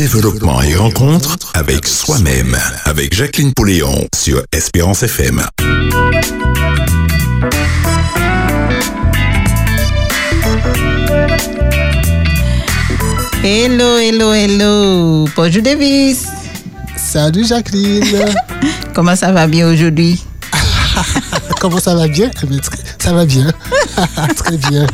développement et rencontre avec soi-même. Avec Jacqueline Pouléon sur Espérance FM. Hello, hello, hello. Bonjour Davis. Salut Jacqueline. Comment ça va bien aujourd'hui? Comment ça va bien? Eh très- Ça va bien. très bien.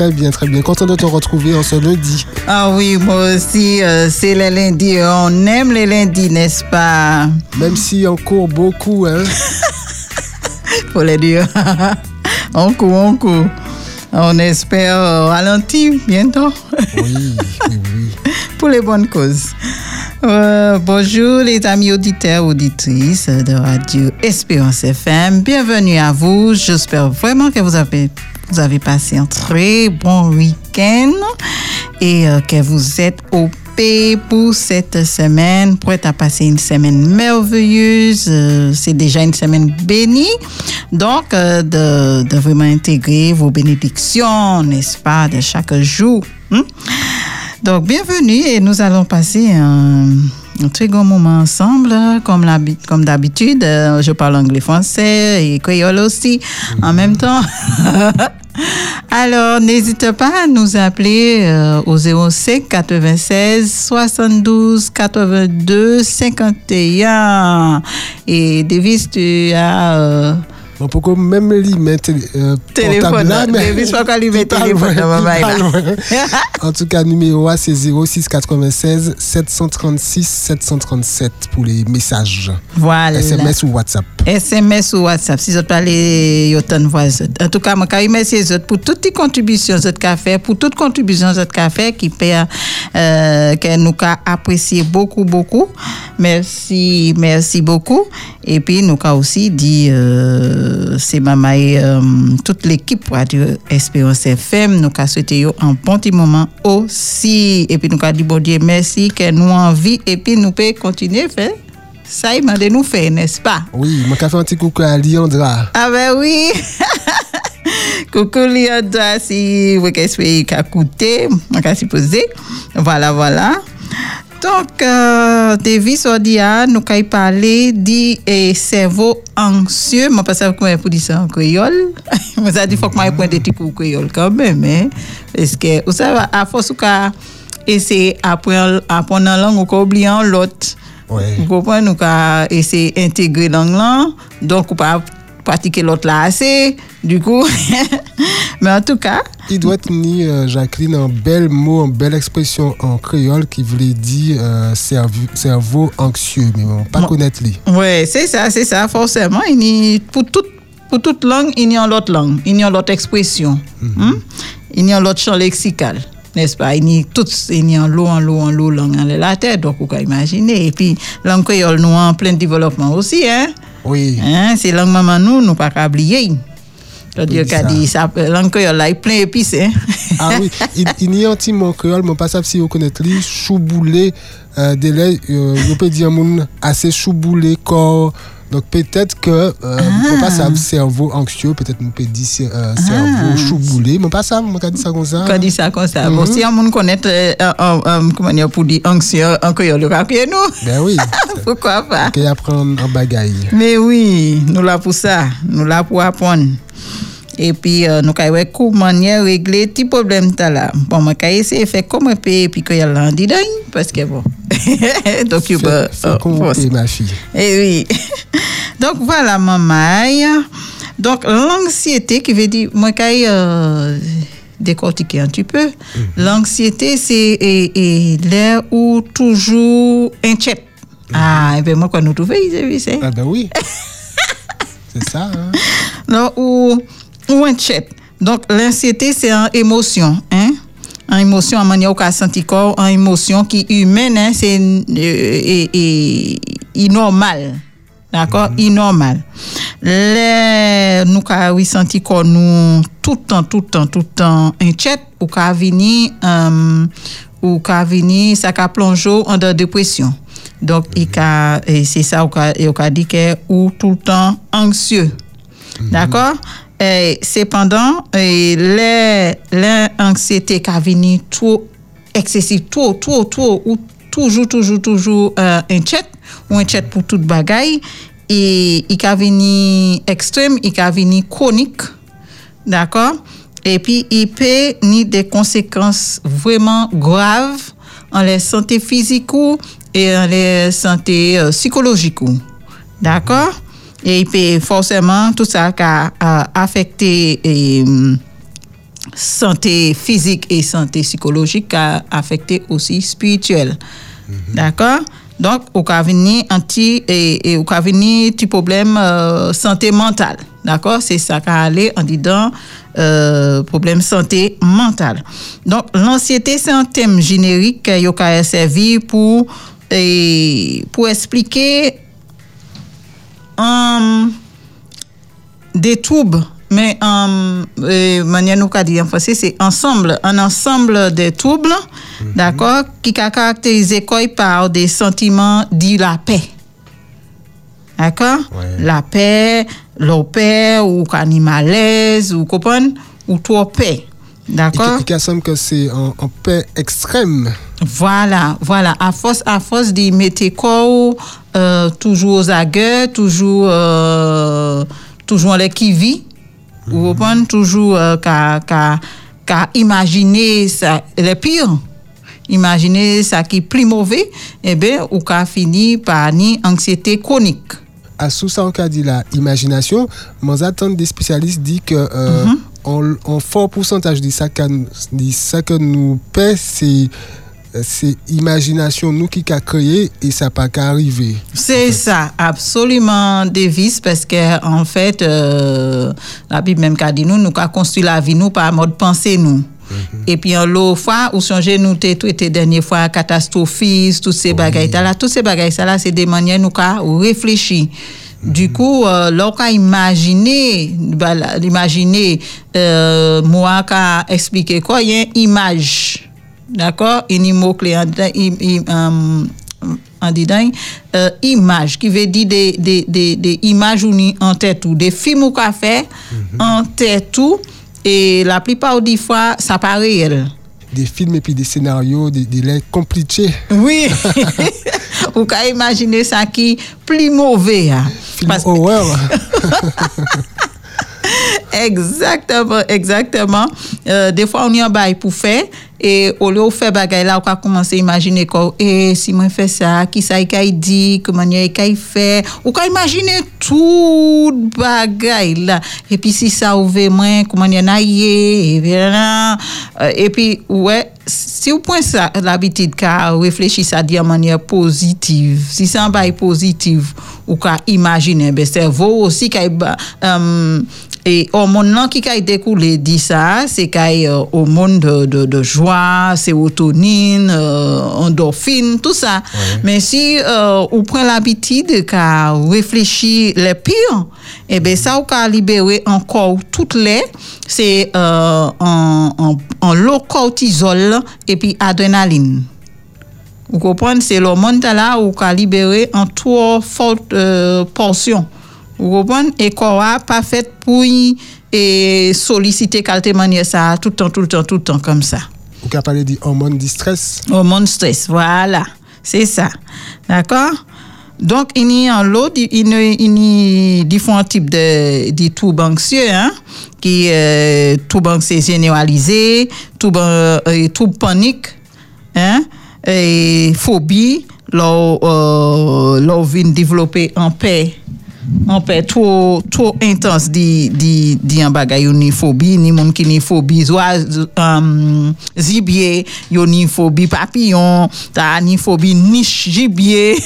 Très bien, très bien. Content de te retrouver en ce lundi. Ah oui, moi aussi, euh, c'est les lundis. On aime les lundis, n'est-ce pas? Même si on court beaucoup, hein. Faut les dire. on court, on court. On espère euh, ralentir bientôt Oui, oui, oui. pour les bonnes causes. Euh, bonjour les amis auditeurs, auditrices de Radio Espérance FM. Bienvenue à vous. J'espère vraiment que vous avez, vous avez passé un très bon week-end et euh, que vous êtes au pour cette semaine, prête à passer une semaine merveilleuse. Euh, C'est déjà une semaine bénie. Donc, euh, de, vraiment intégrer vos bénédictions, n'est-ce pas, de chaque jour. hein? Donc, bienvenue et nous allons passer un, très grand moment ensemble, comme comme d'habitude. Je parle anglais, français et créole aussi en même temps. Alors, n'hésitez pas à nous appeler euh, au 05 96 72 82 51. Et Davis, tu as euh, Bon, pourquoi même lui mettre euh, téléphone. là, mais lui met il pas téléphone. En tout cas, numéro A, c'est 06 96 736 737 pour les messages. Voilà. SMS ou WhatsApp. SMS ou WhatsApp, si vous parlez. En tout cas, je remercie pour toutes les contributions que vous fait, pour toutes les contributions que vous fait, qui paient, euh, que nous apprécié beaucoup, beaucoup. Merci, merci beaucoup. Et puis, nous avons aussi dit, euh, c'est maman et euh, toute l'équipe Radio Espérance FM, nous avons souhaité un bon petit moment aussi. Et puis, nous avons dit, bon Dieu, merci, que nous envie, et puis nous pouvons continuer à faire. Ça, il m'a de nous faire, n'est-ce pas? Oui, mon café un petit coucou à Liandra. Ah ben oui. Coucou Lianda, si vous qu'à coûter, on va supposer. Voilà, voilà. Donc, euh, Davis Odia, nous avons parlé du cerveau anxieux. Je ne sais pas comment pour dire ça en créole. Je me dit qu'il faut que je prenne des petits coups créole quand même. Hein? Parce que, vous savez, à force que essayer d'apprendre apprendre une langue, on oublie l'autre. Ouais. Vous comprenez, nous avons essayé d'intégrer langue là, donc on pas pratiquer l'autre là assez, du coup. Mais en tout cas, Il doit tenir, euh, Jacqueline, un bel mot, une belle expression en créole qui voulait dire euh, cerveau, cerveau anxieux, mais on pas connaître lui. ouais, c'est ça, c'est ça, forcément. Il y pour, toute, pour toute langue, il y a l'autre langue, il y a l'autre expression, hein? il y a l'autre champ lexical. N'est-ce pas? Il y a tout, il y a l'eau, en l'eau, en l'eau, langue en la tête, donc vous pouvez imaginer. Et puis, langue créole, nous en plein développement aussi, hein? Oui, Hein, c'est langue maman nous, nous pas oublier. Qu'a ça. dit ça, langue créole là, il plein d'épices, hein? ah oui, il, y a un petit mot créole, mais pas ça si vous connaissez chouboulé, euh, délai, euh, on peut dire assez chouboulé corps. Donc peut-être que, euh, on pas ça cerveau anxieux, peut-être on peut dire euh, cerveau chouboulé, mais pas ça, on dire ça comme ça. Quand dit ça comme ça. Bon, si on connaît, euh, comment dire, pour dire anxieux en créole, il y nous. Ben oui, Pourquoi pas? qu'il apprendre en bagaille. Mais oui, nous là pour ça, nous là pour apprendre. Et puis, euh, nous avons comment manière régler petit problème là. Bon, moi, j'ai essayé de faire comme un peu, et puis qu'il y a l'envie parce que bon. Donc, il va. pouvez, ma fille. Eh oui. Donc voilà, maman. Donc l'anxiété qui veut dire, moi quand euh, décortiquer un petit peu, l'anxiété c'est et, et l'air où toujours inquiète. Ah, et bien moi quand nous trouvons, ils c'est Ah ben oui. C'est ça, hein? non, ou, ou inquiète. Donc l'anxiété c'est une émotion, hein? Une émotion en manière qu'on senti corps, une émotion qui est humaine, hein? c'est euh, et, et, normal. D'accord? Inormal. Les, nous oui senti qu'on nous tout le temps, tout le temps, tout le temps inquiète ou ka vini, euh, ou ka vini, ça ka plongé en de dépression. Donc, ka, et c'est ça, ou ka dit que ou tout le temps anxieux. D'accord? Cependant, anxiétés qui venu trop excessif, trop, trop, trop, ou toujours, toujours, toujours euh, inquiète ou inquiète pour toute bagaille. Et il a venu extrême, il a venu chronique. D'accord? Et puis, il peut ni des conséquences vraiment graves en la santé physique ou et en la santé euh, psychologique. D'accord? Et peut forcément, tout ça qui a a affecté et, hum, santé physique et santé psychologique qui a affecté aussi spirituel. D'accord? Donc, au cas venir anti et, et au cas venir petit problème euh, santé mentale. D'accord? C'est ça qu'a allé en disant euh, problème santé mentale. Donc, l'anxiété, c'est un thème générique qui a servi pour, et, pour expliquer hum, des troubles, mais en euh, manière nous dit en français, c'est ensemble, un ensemble de troubles, d'accord, qui a caractérisé quoi par des sentiments dits la paix. D'accord? Ouais. La paix, la paix, ou qu'on est malaise, ou comprendre, ou trop paix. D'accord? Il, il semble que c'est en, en paix extrême. Voilà, voilà. À force, à force d'y mettre corps, euh, toujours aux aguets, toujours, euh, toujours les qui vit. Vous comprenez? Toujours euh, qu'à, qu'à imaginer ça, le pire. Imaginer ça qui est plus mauvais, eh bien, ou qu'à finir par une anxiété chronique. À sous ça, on a dit la imagination, mais attendre des spécialistes disent que euh, en, en fort pourcentage de ça, que- de ça que nous paie, c'est c'est imagination nous qui a créé et ça pas qu'à arriver. C'est ça, absolument Davis, parce que en fait, euh, la Bible même qu'a dit nous, nous avons construit la vie nous par mode pensée nous. Et puis en l'autre fois, ou songez nous t'es traité dernière fois catastrophiste, tous ces bagailles là, tous ces bagailles là, c'est des manières nous qu'a réfléchi. Du coup, euh, lorsqu'on imaginer, bah, imaginer, euh, moi qu'a expliqué quoi, il y a une image, d'accord, une mot clé en dedans, um, en euh, image, qui veut dire des, des, des, des images ou en tête ou des films ou qu'a fait en tête tout, et la plupart des fois, ça paraît réel. Des films et puis des scénarios, des, des lettres compliqués. Oui, ou qu'à imaginer ça qui plus mauvais. hein. Film Parce- horreur. Exactement, exactement. Euh, des fois, on y a un bail pour faire. Et au lieu de faire bagay là, on a commencé à imaginer quoi. Et si moi fais ça, qui ça qu'il dit, comment il fait. Ou quand imaginer tout bagay là. Et puis si ça ouvre moins, comment il y en et euh, Et puis, ouais, si vous prenez ça, l'habitude qu'à réfléchir ça de manière positive, si c'est un bail positif, ou qu'à imaginer, ben, cerveau aussi, qu'à, euh, et hormone là qui a découlé dit ça, c'est qu'il y a euh, hormone de, de, de joie, sérotonine, euh, endorphine, tout ça. Mais si euh, on prend l'habitude qu'à réfléchir les pires, eh bien ça, on a libéré encore toutes les, c'est euh, en, en, en low cortisol et puis adrénaline. Vous comprenez, c'est l'hormone là où on a libéré en trop forte euh, Vous comprenez? Et qu'on a pas fait pour y- solliciter qualité manière ça tout le temps, tout le temps, tout le temps comme ça. Ou qu'à parler des hormones du stress. Hormone stress, voilà. C'est ça. D'accord? Donc, il y a lot, différents types de, de troubles anxieux, hein, qui euh, troubles anxieux généralisés, troubles, euh, paniques, hein, et phobie, là, euh, vient développer en paix trop trop intense di di di en bagay yo ni phobie ni moun ki ni phobie. Oiseau um, gibier yo ni phobie. Papillon ta ni phobie niche gibier.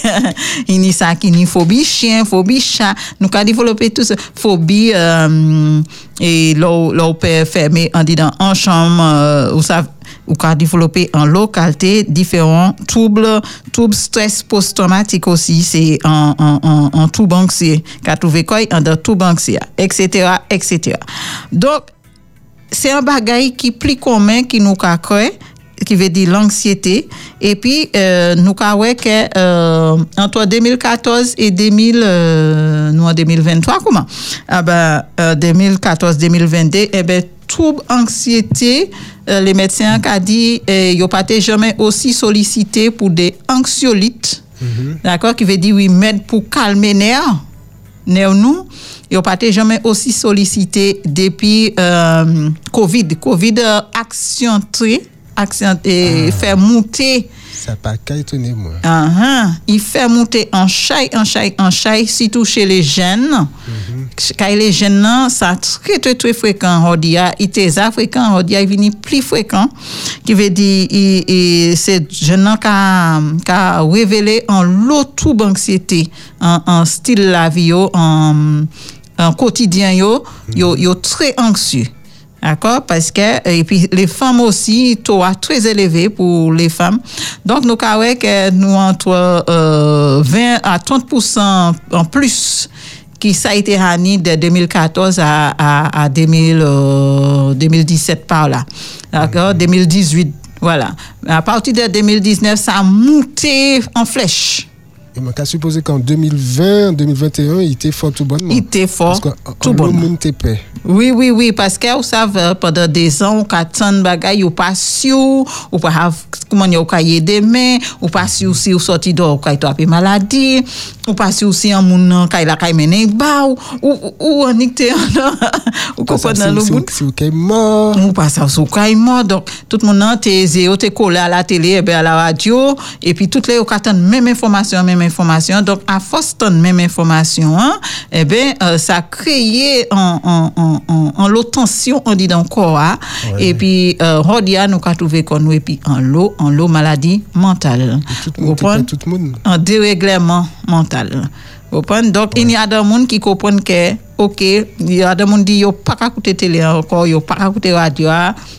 Ni ça qui ni phobie. Chien phobie. Chat. Nous ka développer tout ça. Phobie um, et là là peut fermer en dedans en chambre euh, ou ça ou qu'a développé en localité différents troubles, troubles stress post-traumatique aussi, c'est en, en, en, en trouble anxieux, qu'a trouvé quoi en trouble anxieux, etc., etc. Donc, c'est un bagage qui plus commun qui nous a créé, qui veut dire l'anxiété. Et puis, euh, nous avons euh, entre 2014 et 2000, euh, nous en 2023, comment? Ah ben, euh, 2014-2022, eh ben, trouble anxiété euh, les médecins qui a dit euh, ils pas jamais aussi sollicité pour des anxiolytes. D'accord qui veut dire oui mettre pour calmer nerfs nerfs nous ils pas été jamais aussi sollicité depuis euh, Covid. Covid euh, accentué accentué fait monter Ça pas qu'à étonner, moi. Ah, ah. Il fait monter en chaille, en chaille, en chaille, surtout chez les jeunes. Quand les jeunes, ça très, très, très fréquent, dit, il était fréquent, dit, il vient plus fréquent, qui veut dire, c'est jeunes qui a, révélé en l'autre anxiété, en, en style la vie, en, en quotidien, yo, yo, yo très anxieux. D'accord? Parce que, et puis les femmes aussi, taux très élevé pour les femmes. Donc, nous avons nous entre euh, 20 à 30% en plus qui ça a été hanni de 2014 à, à, à 2000, euh, 2017 par là. D'accord? 2018, voilà. À partir de 2019, ça a monté en flèche. Et moi, qu'à supposer qu'en 2020, 2021, il était fort tout bonnement. Il était fort Parce que tout le bonnement. monde était. Oui, oui, oui, parce que vous savez, pendant des ans, on a tant de bagailles, ou pas sûr, ou pas comment on a des mains, ou pas sûr si dehors, ou attraper maladie, ou pas sûr si un moun kay la kay menen ba, ou, ou, ou on est ou Pas le. Si mort, pas ça mort donc tout le monde zéro collé à la télé et bien à la radio et puis toutes les attendent même information même donc à force de même information hein, eh ben euh, ça crée en en en en, en l'eau tension on dit dans le corps hein. et puis euh, Rodia nous a trouvé qu'on nous et puis en l'eau en l'eau maladie mentale tout le Vous monde était comprenez? paix, tout le monde. un dérèglement mental. Comprenez? Donc, il y a des gens qui comprennent que, OK, il y a des gens qui disent, pas qu'à écouter télé encore, yo pas qu'à écouter radio,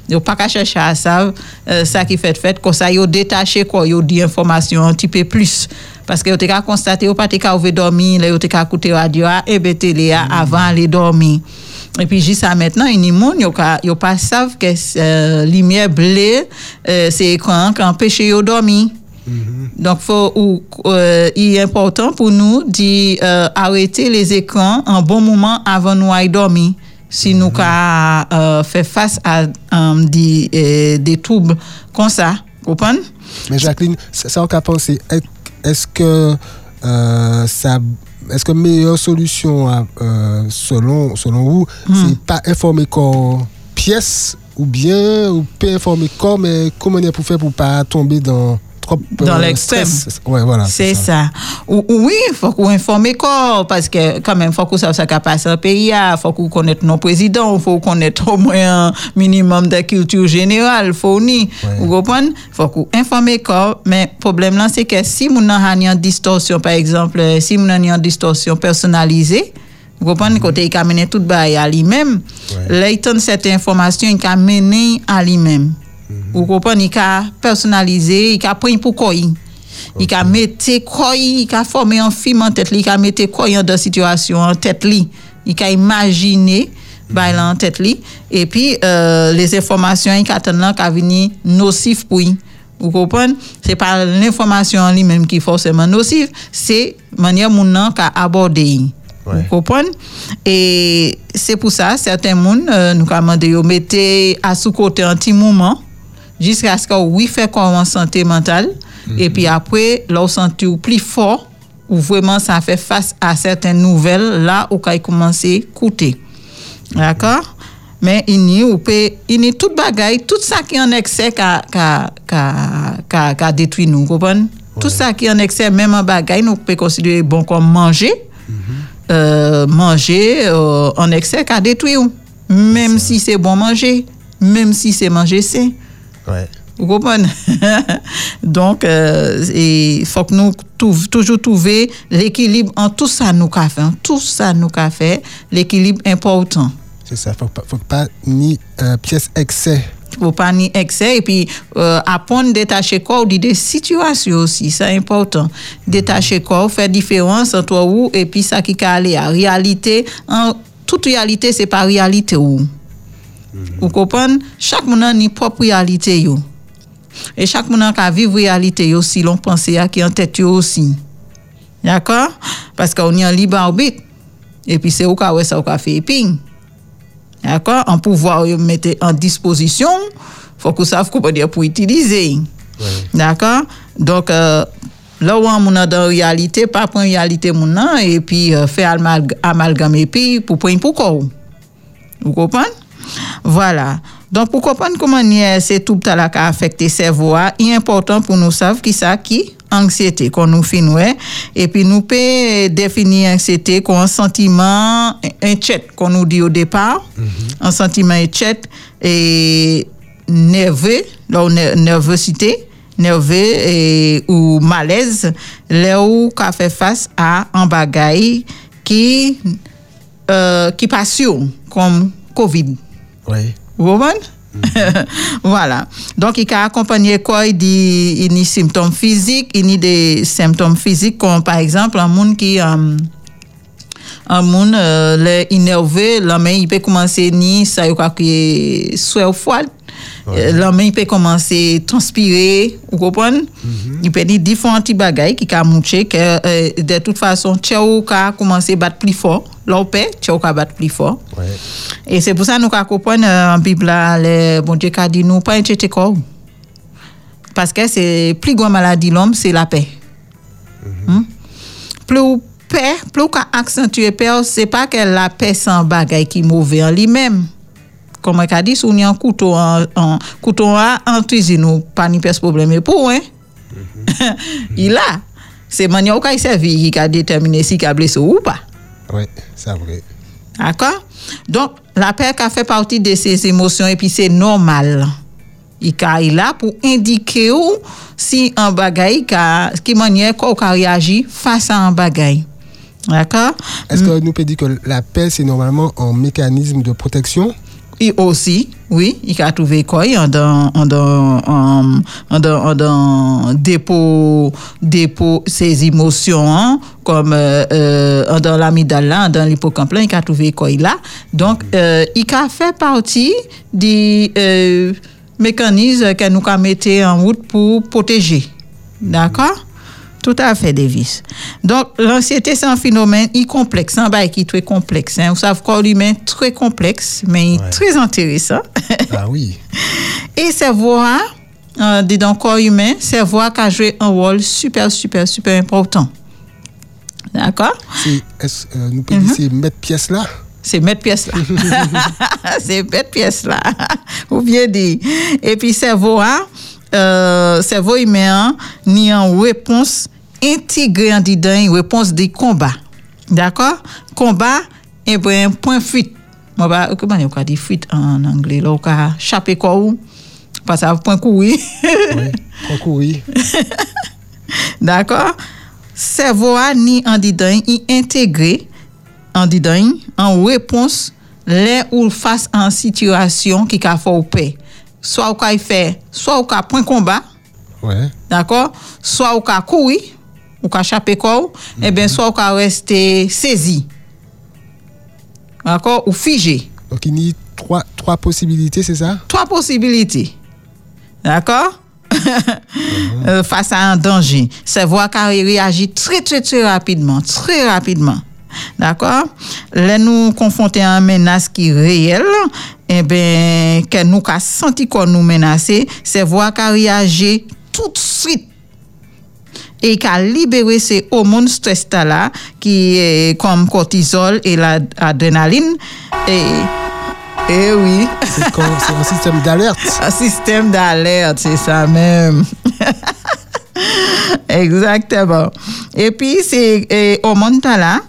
yo pas qu'à chercher à ça, euh, ça qui fait fait, comme ça, yo détaché quoi, yo dit information un petit peu plus. Parce que yo te qu'à constater, yo pas dormir, yo te qu'à écouter radio, et ben télé a avant aller dormir. Et puis, jusqu'à maintenant, il y a des pas savent que euh, lumière bleue, euh, c'est écran qui empêche de dormir. Donc, faut, ou, euh, il est important pour nous d'arrêter les écrans un bon moment avant aller dormir. Si nous avons euh, fait face à euh, des, euh, des troubles comme ça. Vous comprenez? Mais Jacqueline, ça, on a pensé. Est- Est-ce que euh, ça, est-ce que meilleure solution à, euh, selon selon vous, Hmm. c'est pas informer corps pièce ou bien ou pas informer corps, mais comment on est pour faire pour pas tomber dans trop euh, Dans l'extrême. stress? Ouais, voilà. C'est ça. Ou, ou oui, il faut qu'on informe corps, parce que quand même, il faut qu'on sache ce qui passe dans pays, il faut qu'on connaisse nos présidents, il faut qu'on connaisse au moins un minimum de culture générale, il faut ni. Vous comprenez? Il faut qu'on informe corps, mais le problème là, c'est que si nous avons une distorsion, par exemple, euh, si nous avons une distorsion personnalisée, vous comprenez, côté il a mené tout bail à lui-même, Ouais. là, il donne cette information, il a mené à lui-même. Vous comprenez, il a personnalisé, il a pris pour quoi il a mis quoi, il a formé un film en tête, il a mis quoi dans la situation en tête, il a imaginé là en tête, li. et puis euh, les informations il a là qui venir nocif pour lui. Vous comprenez? C'est pas l'information en lui-même qui est forcément nocive, c'est manière mon nan qu'a abordé. Ouais. Vous comprenez? Et c'est pour ça, certains moun, euh, nous avons demandé de mettre à sous-côté un petit moment, jusqu'à ce que oui, fait quoi en santé mentale, et puis après, là, on senti plus fort, ou vraiment ça fait face à certaines nouvelles, là, où il commence à écouter. D'accord? Mais il y a, ou peut- il y a toute bagaille, tout ça qui est en excès qui a détruit nous, vous comprenez? Tout ça qui est en excès, même en bagaille, nous pouvons considérer bon comme manger. Euh, manger euh, en excès qui a détruit nous. Même si c'est bon manger, même si c'est manger sain. Ouais. Vous comprenez? Donc, euh, il faut que nous trouv- toujours trouver l'équilibre en tout ça nous qu'a fait, en tout ça nous qu'a fait, l'équilibre important. C'est ça. Faut pas, faut pas ni euh, pièce excès. faut pas ni excès et puis euh, apprendre à détacher corps des situations aussi c'est important détacher corps faire différence entre où et puis ça qui a aller à réalité en toute réalité c'est pas réalité où vous comprenez? Chaque monde a une propre réalité yo. Et chaque monde a vivre réalité yo si l'on pense à qui en tête aussi. D'accord? Parce qu'on est en libre arbitre. Et puis c'est où qu'a ouais ça qu'a fait ping. D'accord? En pouvoir mettre en disposition, faut qu'on sache comment dire pour utiliser. D'accord? Donc, euh, là où on est dans réalité, pas prendre réalité et puis euh, faire amalg- amalgame et puis pour prendre pour quoi. Vous comprenez? Voilà. Donc, pour comprendre comment nier ces troubles là qui affectent le cerveau, il est important pour nous savoir qui ça qui anxiété qu'on nous fait nous, et puis nous peut définir anxiété comme un sentiment chat qu'on nous dit au départ un sentiment chat et nerveux ner- nervosité nerveux et ou malaise là où qu'a fait face à un bagage qui euh, qui passion comme Covid. Oui. Vous comprenez? voilà. Donc, il a accompagné quoi? Il dit, il y a des symptômes physiques, il y a des symptômes physiques comme par exemple un monde qui, euh, un monde, euh, énervé, l'homme, il peut commencer ni ça, il qui est soit froid. L'homme, il peut commencer à transpirer, vous comprenez? Il peut dire différents petits bagailles qui ont que euh, de toute façon, Tchao a commencé à battre plus fort. L'OP, Tchao a battre plus fort. Ouais. Et c'est pour ça que nous comprenons en Bible, le bon Dieu a dit nous pas inquiéter quoi. Parce que c'est plus grande maladie l'homme, c'est la paix. Hmm? Plus paix, plus qu'a accentuer paix, c'est pas que la paix sans bagaille qui mauvais en lui-même. Comme on a dit, si on a un couteau en, en couteau en, en cuisine, ou pas ni pèse problème pour hein. Il a. C'est manière qu'il servi qui a déterminé si il a blessé ou pas. Ouais, c'est vrai. D'accord? Donc, la peur a fait partie de ses émotions et puis c'est normal. Il là pour indiquer où si un bagay ka, qui manière qu'on a réagi face à un bagay. D'accord? Est-ce que nous peut dire que la paix, c'est normalement un mécanisme de protection? Et aussi, oui, il a trouvé quoi? En dans en dans en en dans en dans dépôt dépôt ses émotions hein, comme euh, euh, en dans l'amygdale là, en dans l'hippocampe là, il a trouvé quoi? Là. Donc euh, il a fait partie des euh, mécanismes que nous avons mis en route pour protéger. D'accord? Tout à fait, Davis. Donc, l'anxiété, c'est un phénomène complexe, un bail qui est très complexe. Hein. Vous savez, le corps humain très complexe, mais Ouais. très intéressant. Ah oui. Et cerveau, euh, dans le corps humain, cerveau a joué un rôle super, super, super important. D'accord? C'est, est-ce, euh, nous mettre pièce là? C'est mettre pièce là. c'est mettre pièce là. Ou bien dit. Et puis cerveau, hein, euh, cerveau humain, ni en réponse intégrée en dedans, une réponse des combats. D'accord? Combat, et bien, point fuite. Moi, bah, comment on dit fuite en anglais? Là, on va chaper quoi ou? Parce que point courir. Oui. Concourir. D'accord? Cerveau ni en dedans, intégré en dedans en réponse les ou face une situation qui a fait paix. Soit ou ka fait, soit ou ka point combat, Ouais. d'accord? Soit ou ka courir, ou chaper quoi, et bien soit ou ka rester saisi. D'accord? Ou figé. Donc il y a trois, trois possibilités, c'est ça? Trois possibilités. D'accord? Euh, face à un danger. C'est voir qu'elle réagit très, très, très rapidement. Très rapidement. D'accord? Là, nous confronter à une menace qui est réelle, eh bien, que nous avons senti qu'on nous menacer, c'est voir qu'elle réagit tout de suite et qu'a libéré ces hormones stress là qui est comme cortisol et l'adrénaline et et oui C'est, comme- un système d'alerte. un système d'alerte, c'est ça même. Exactement. Et puis, c'est eh, hormone là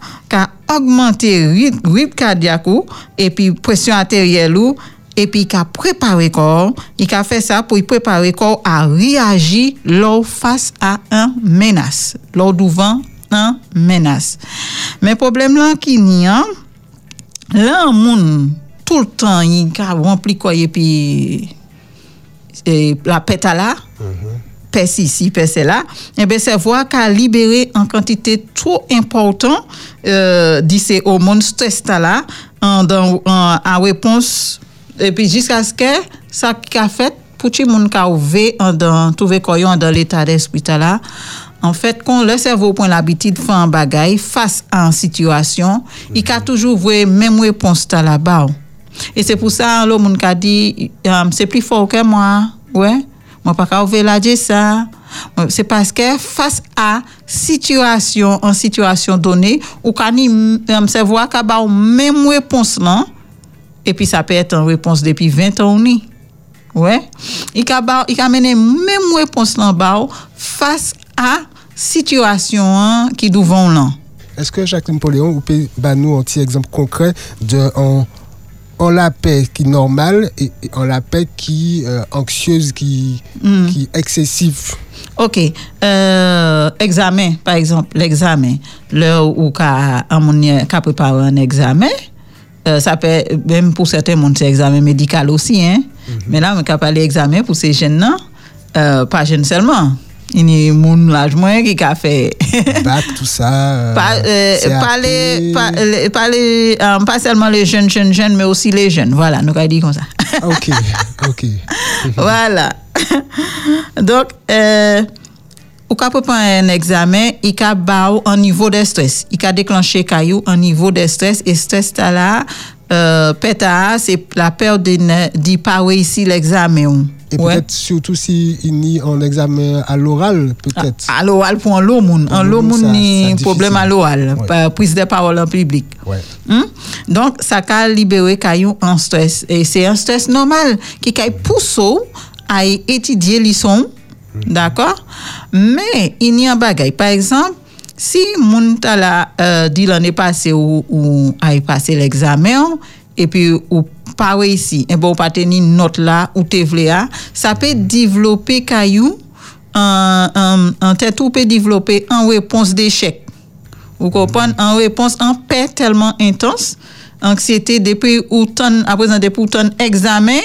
augmente rit, rit kardyak ou, epi presyon ateryel ou, epi ka prepare kor, i ka fe sa pou i prepare kor a reagi lor fas a an menas, lor douvan an menas. Men problem lan ki ni an, lan moun tout le tan yi ka rempli koye pi e, la petala, mm -hmm. Pèse ici, pèse là, et bien c'est voir qu'à libérer en quantité trop importante euh, ces hormones stress là en, en, en réponse et puis jusqu'à ce que ça qui a fait pour tout le monde qui a ouvert en dans trouver quoi dans l'état d'esprit là en fait quand le cerveau prend l'habitude de faire un bagage face à une situation il a toujours vu même réponse là là-bas et c'est pour ça le monde qui a dit euh, c'est plus fort que moi Ouais. Moi, pas qu'à ouvrir la ça. C'est parce que face à situation, en situation donnée, ou il se voit qu'il y a même réponse là, et puis ça peut être une réponse depuis 20 ans. ni. Ouais. Il a mené même réponse là face à situation qui devant là. Est-ce que Jacqueline Poléon, vous pouvez bah, nous un petit exemple concret de en la paix qui est normale et, et en la paix qui euh, anxieuse, qui, Mm. qui est excessive OK. Euh, examen, par exemple, l'examen. Qu'a un monde qu'a préparé un examen, euh, ça peut même pour certains monde c'est examen médical aussi hein. Mais là on qu'a parlé examen pour ces jeunes là, euh, pas jeunes seulement. Il y a monde l'âge moins qui a fait bac, tout ça. euh, pas, euh, CAP. pas, les, pas, les- pas, les, euh, pas seulement les jeunes, jeunes, jeunes, mais aussi les jeunes. Voilà, nous allons dire comme ça. Ah, Ok, ok. voilà. Donc, ka peut prendre un examen, il ba ou un niveau de stress. Il ka déclenché caillou un niveau de stress et stress là, euh, c'est la peur de ne pas réussir l'examen. Et Ouais. peut-être surtout si il y a un examen à l'oral, peut-être. À l'oral pour un lot moun. Un lot ça- ni problème difficile. à l'oral. Ouais. Prise de parole en public. Ouais. Hmm? Donc, ça a libéré caillou en stress. Et c'est un stress normal qui a poussé à étudier les sons. D'accord? Mais, il y a un bagay. Par exemple, si moun ta la euh, dit l'année passée ou, ou a passé l'examen, et puis ou pas réussi, et bon, ou pas tenu note là, ou te vle a, ça peut développer caillou, un, un, un tête ou peut développer en réponse d'échec. Vous comprenez? En réponse en paix tellement intense, anxiété depuis ou ton, à présent depuis ou ton examen,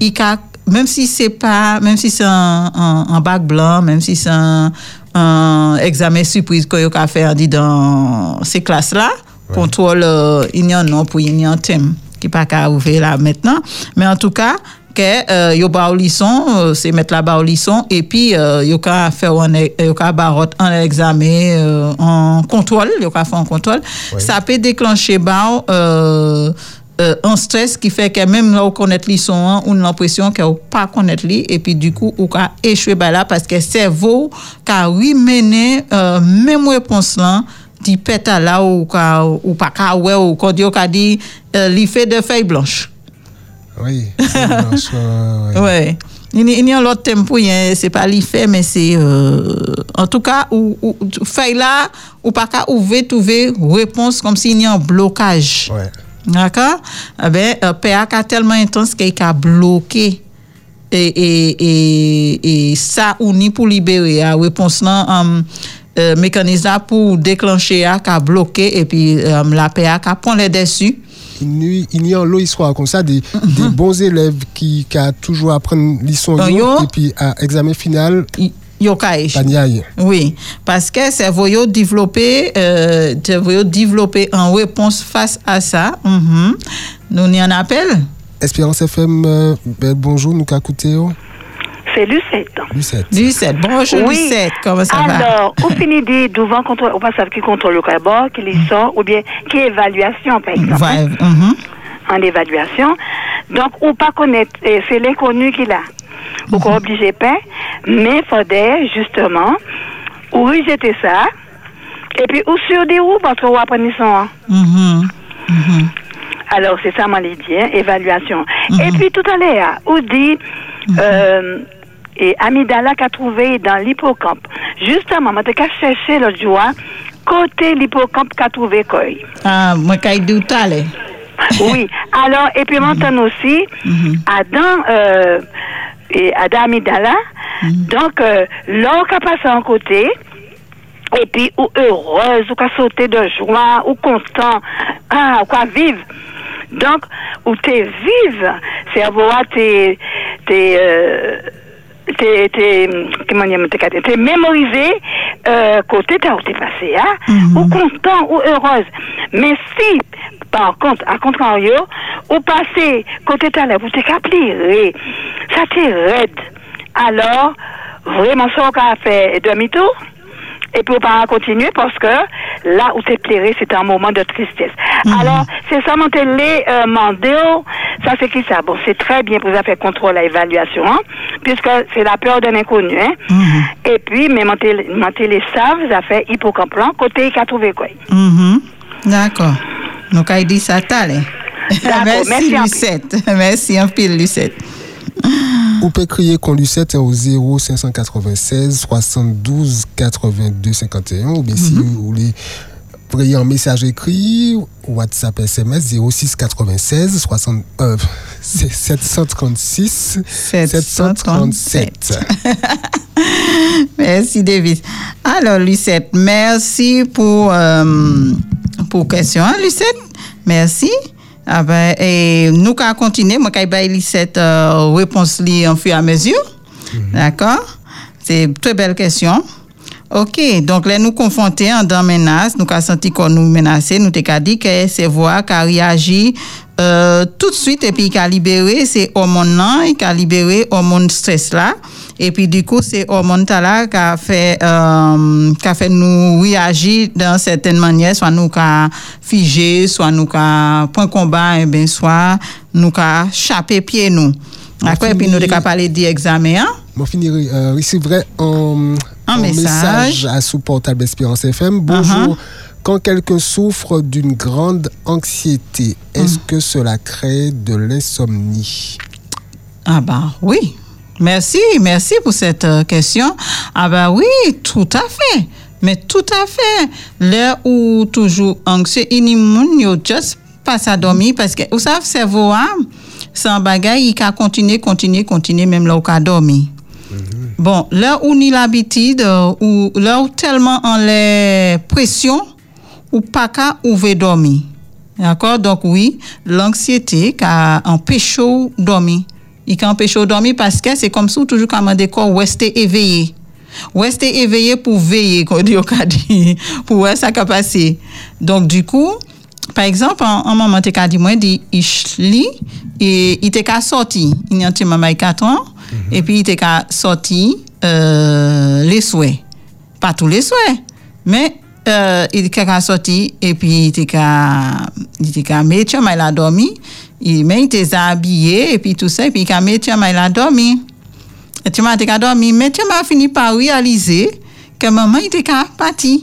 il ca- même si c'est pas, même si c'est un, un, un bac blanc, même si c'est un, un examen surprise que vous avez fait dans ces classes-là, contrôle, euh, il y a un nom pour il y a un thème qui pas qu'à ouvrir là maintenant. Mais en tout cas, que euh, yo ba ou lisson, euh, c'est mettre là-bas au lisson et puis euh, yo ka faire un e- yo ka barot un examen euh, en contrôle, yo ka faire un contrôle, ça peut déclencher ba euh, euh, un stress qui fait que même là, on connaît lisson, hein, on a l'impression qu'on pas connaître li et puis du coup on ka échoué ba là parce que cerveau ka remené euh, même réponse là di pète là ou ka ou pas ka ouais ou quand yo ka dit euh, li fait de feuilles blanches. Oui. blanche, ouais. Il y a- un autre thème pour rien, c'est pas l'effet, mais c'est euh, en tout cas, ou, ou, feuille là, ou pas qu'à ouvrir, trouver réponse comme s'il y a un blocage. Ouais. D'accord? Eh ben, euh, PA a tellement intense qu'il a bloqué. Et, et, et, et ça, on pour libérer la réponse là, um, euh, mécanisme pour déclencher, a a bloqué, et puis euh, la PA a prend les dessus. Il y a- y a l'autre histoire comme ça, des, des bons élèves qui, qui a toujours apprendre leçon yo. et puis à examen final, Y-. Oui, parce que cerveau yo développé, euh, développé en réponse face à ça. Mhm. Nous n'y en appel. Espérance FM, euh, ben, bonjour, nous écouté C'est Lucette. Lucette. Lucette, bonjour Oui. Lucette, comment ça va? Alors, ou fini de devant contrôle, ou pas savoir qui contrôle le d'abord, qui les sort, ou bien qui évaluation, par exemple. Ouais, hein, mhm. En évaluation. Donc, ou pas connaître, et c'est l'inconnu qu'il a. Ou qu'on obligé pas, mais faudrait justement, ou rejeter ça, et puis ou sur des roues, parce qu'on son. Mhm. Alors, c'est ça, dit, hein, évaluation. Et puis, tout à l'heure, on dit, euh, et Amidala qu'a trouvé dans l'hippocampe. Justement, moi, t'ai cherché l'autre jour, côté l'hippocampe qu'a trouvé quoi. Ah, moi, à l'heure. Oui. Alors, et puis maintenant aussi, Adam, euh, et Adam Amidala, donc, euh, l'or qu'a passé en côté, et puis, ou heureuse, ou qu'a sauté de joie, ou content, ah, ou quoi vivre. Donc, ou t'es vive, c'est avoir t'es, t'es, euh, t'es, t'es, mémorisé, euh, côté t'as où t'es passé, hein, ou content, ou heureuse. Mais si, par contre, à contrario, ou passé côté t'as là, vous t'es plier, ça t'est raide. Alors, vraiment, ça, on a fait demi-tour. Et puis, on va continuer parce que là où t'es pleuré, c'est un moment de tristesse. Alors, c'est ça, mon télé, euh, mandéo, ça c'est qui ça? Bon, c'est très bien pour faire contrôle à évaluation, hein, puisque c'est la peur de l'inconnu, hein. Et puis, mais mon télé, mon télé savent, ça fait hippocamplan, côté il a trouvé quoi. Mhm. D'accord. Donc, il dit ça, t'as, Merci, en Lucette. Merci un pile, Lucette. Ou peut crier qu'on Lucette au 0 596 72 82 51 ou bien si vous voulez envoyer un message écrit WhatsApp SMS 06 96 60 euh, c'est 736 737 Merci, David. Alors, Lucette, merci pour, euh, pour question, hein, Lucette? Merci. Ah ben, et nous allons continuer. Moi, je vais Lucette euh, réponse li en fur et à mesure. D'accord? C'est une très belle question. OK, donc là, nous confronter en dans menace, nous avons senti qu'on nous menaçait, nous avons dit que c'est voix qui a réagi euh, tout de suite et puis qui a libéré ces hormones là, qui a libéré hormone stress là. Et puis du coup, c'est hormone là qui a fait, euh, qui a fait nous réagir dans certaines manières, soit nous qu'a figé, soit nous qu'a point combat, et bien soit nous qu'a chapé pied nous. D'accord, et puis nous avons parlé d'examen. Hein? Moi, finir, euh, recevrai un, Un message. à sous portable Espérance FM. Bonjour. Quand quelqu'un souffre d'une grande anxiété, est-ce que cela crée de l'insomnie? Ah bah oui. Merci, merci pour cette euh, question. Ah bah oui, tout à fait. Mais tout à fait. Là où toujours anxieux, il y a moun yo just pas à dormir parce que vous savez cerveau hein, c'est un bagage il can continuer continuer continuer même là où ka dormir. Bon, là où ni l'habitude euh, ou là où tellement en les pression ou pas qu'à ouvrir dormir. D'accord? Donc oui, l'anxiété qui empêche ou dormir. Il can empêche ou dormir parce que c'est comme si toujours comme des corps rester éveillé. Rester éveillé pour veiller, pour voir ça qui a passé. Donc du coup, par exemple, en moment, t'es dit, moi, dit, il et il sorti. Il y a un petit maman 4 ans, et puis il qu'à sorti, euh, les souhaits. Pas tous les souhaits, mais, euh, il était sorti, et puis il était il était qu'à mettre, il a dormi, il, mais il était habillé, et puis tout ça, et puis il a mis, il a dormi. Et tu m'as dit qu'à dormi, mais tu m'as fini par réaliser que maman était qu'à partir.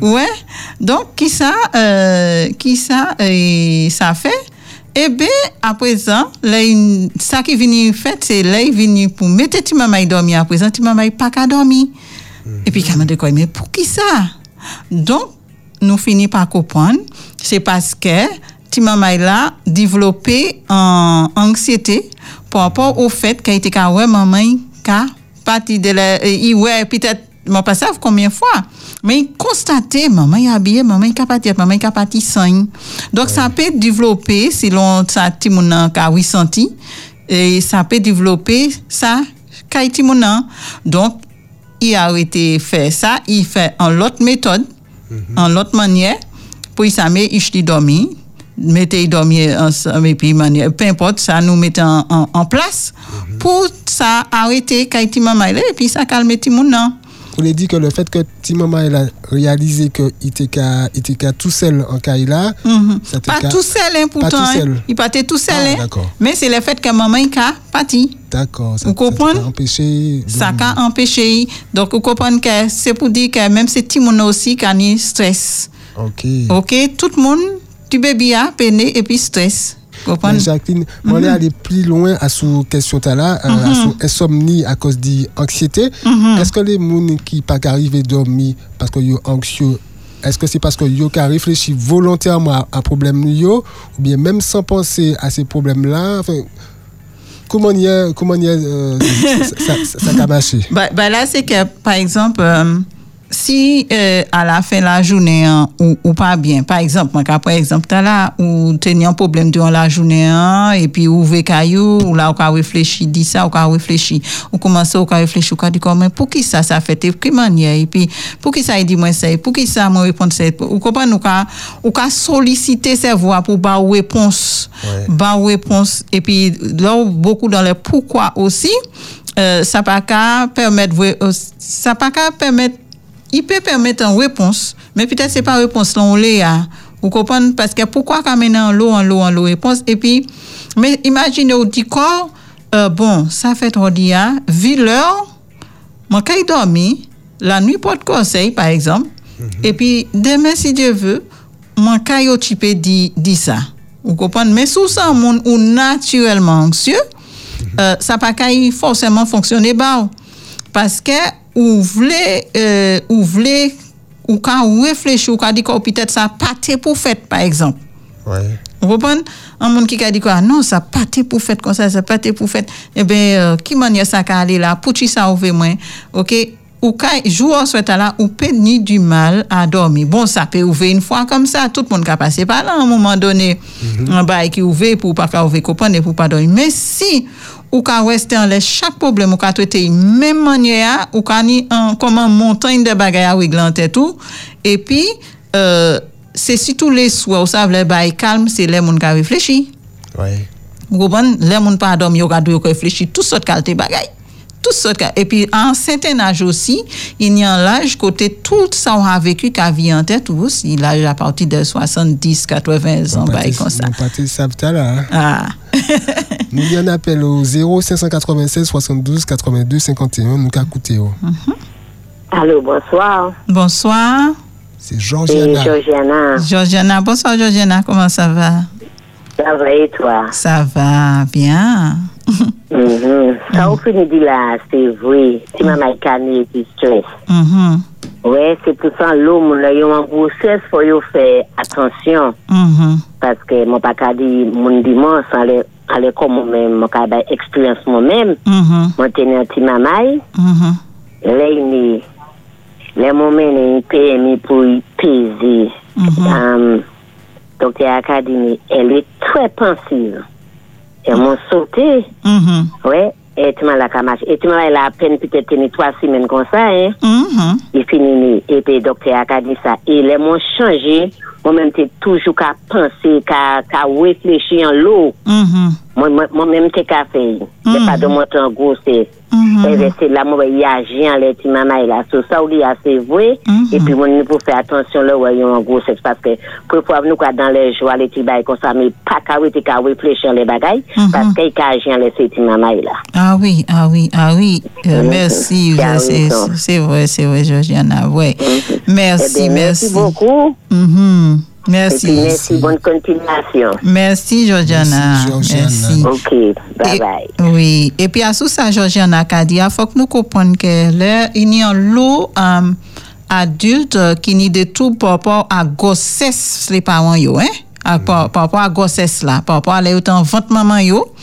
Ouais. Donc, qui ça, euh, qui ça, euh, ça fait? Eh bien, à présent, là, ça qui vient fait, c'est là, il vient pour mettre ti maman dormir. À présent, ti maman pas qu'à dormir. Et puis, quand me dit mais pour qui ça? Donc, nous finissons par comprendre, c'est parce que ti maman là développé en anxiété par rapport au fait qu'elle était qu'à ouais maman qu'à parti de la il ouais peut-être moi pas savent combien de fois mais constater maman est habillée maman est parti maman est parti sans donc ça peut développer selon ça ti moun nan ka ressenti et ça peut développer ça kay ti moun nan. donc il a arrêté faire ça. Il fait en l'autre méthode en l'autre manière. Pour il s'amer il dormir mettez dormir ensemble et puis manière peu importe ça nous mettons en, en, en place pour ça arrêter quand ti maman est là et puis ça calme ti moun nan Vous l'avez dit que le fait que Timama elle a réalisé que il il était qu'à tout seul en Kaila, ça te pas tout seul hein, pourtant tout hein. seul. il partait tout seul Ah, hein. mais c'est le fait que maman est parti D'accord. Ça, Vous comprenez? Ça t'a empêché. ça a empêché donc vous comprenez que c'est pour dire que même c'est ti moun aussi qui a ni stress Ok. OK? Tout le monde tu bébé a peine et puis stress Mais Jacqueline, moi, on est allé plus loin à sous question là, euh, à sous insomnie à cause d'anxiété. Est-ce que les gens qui pas arrivent à dormir parce que sont anxieux, est-ce que c'est parce que yo qui réfléchi volontairement à un problème yo ou bien même sans penser à ces problèmes-là, enfin, comment y comment y euh, ça, ça, ça, ça a marché? Bah, bah là, c'est que, par exemple, euh, si euh, à la fin de la journée, hein, ou, ou pas bien, par exemple, moi, par exemple, t'as là, ou tenir un problème durant la journée, hein, et puis ou caillou, ou là, ou ka réfléchi, dit ça, ou ka réfléchi, ou commence ou ka réfléchi, ou ka dit comme, mais pour qui ça, ça fait, de quelle manière, et puis, pour qui ça, il dit moi ça, pour qui ça, moi, répondre ça, ou comprenez, ou ka, ou ka solliciter ses voix pour ba réponse, Ouais. ba réponse, et puis, là, beaucoup dans les pourquoi aussi, euh, ça pas qu'à permettre, euh, ça pas qu'à permettre il peut permettre une réponse, mais peut-être c'est pas réponse là on. Vous comprenez? Parce que pourquoi quand en l'eau en l'eau en l'eau? Réponse et puis mais imaginez au dit corps euh, bon, ça fait trop dire vu l'heure quand il dormi la nuit de conseil par exemple et puis demain si Dieu veut moi quand il type dit dit ça. Vous comprenez? Mais sous ça monde ou naturellement anxieux euh, ça pas forcément fonctionner bas parce que ou voulez euh, ou voulez ou quand ou réfléchir ou quand dit que peut-être ça pas été pour fait par exemple. Ouais. vous comprenez? Un monde qui a dit quoi? Non ça pas été pour fait comme ça ça pas été pour fait eh ben euh, qui manière ça qu'à aller là? Pour qui ça ouvre moins OK? Ou quand jour soit là ou peut ni du mal à dormir. Bon ça peut ouvrir une fois comme ça. Tout le monde qui passer par là à un moment donné un bail qui ouvert pour pas ouvrir comprendre et pour pas dormir. Mais si ou ka rester en laisse chaque problème ou ka traiter même manière ou ka ni en comment montagne de bagages à régler en tête tout et puis euh, c'est surtout les soirs, vous savez, les bails calmes, c'est les gens qui réfléchissent. Ouais. Vous comprenez? Les gens pas dormir, ils doivent réfléchir, toutes sortes de bagaille. Sortes de- Et puis, en un certain âge aussi, il y a un âge côté tout ça on a vécu, qu'a vie en tête aussi, l'âge à partir de 70, 80 ans, bail comme ça. Là. hein. Ah. Nous y en appel au 0 596 72 82 51. Nous qu'à écouter. oh. Allô, bonsoir. Bonsoir. C'est C'est Georgiana. Georgiana. Georgiana, bonsoir Georgiana, comment ça va? Ça va et toi? Ça va bien. Mhm. Sa ou kweni di la, se vwe, ti mama ikane eti stres. Mhm. Ouè, se pou san lò moun la yo an broses fò yo fè atensyon. Mhm. Paske moun pa ka di moun dimans an lè ale kon moun men, moun ka bay eksperyans moun men, mm -hmm. moun tenen ti mamay, mm -hmm. le yini, le moun men yini PMI pou yi pezi. Mm -hmm. um, Dokte akademi, el yi tre pensiv. Elle m'a sauté, Mhm. ouais, et tu m'as la camache. Et tu m'as la à peine peut-être tenu trois semaines comme ça, hein. Mhm. Il finit, et puis docteur Académie ça. Et les m'ont changé. Moi-même, t'es toujours qu'à penser, qu'à, qu'à réfléchir en l'eau. Mhm. Moi, moi, moi-même, t'es qu'à faire. Mais pas de monter en grossesse. Mhm. Et c'est là, moi, il y a agir en petits mamas, là. Sur ça, il y a c'est vrai. Mhm. Et puis, nous, pour faire attention, là, ouais, en grossesse. Parce que, pour pouvoir nous, quoi, dans les joies, les bails comme ça, mais pas qu'à oui, qu'à réfléchir les bagailles. Mhm. Parce qu'il y a agir en les petits mamas, là. Ah oui, ah oui, ah oui. Euh, Mhm. merci. C'est c'est vrai, c'est vrai, Georgiana. Ouais. Merci, Eh bien, merci. merci beaucoup. Puis, Merci. merci. Bonne continuation. Merci, Georgiana. Merci, Georgiana. Merci. OK. Bye Et- bye. Oui, et puis à sous ça, Georgiana Kadi, il faut que nous comprenions que là, il y a un lot euh, adulte qui n'y des troubles par rapport à grossesse les parents yo, hein? À- par, par rapport à grossesse là, par rapport à les autant vente maman yo,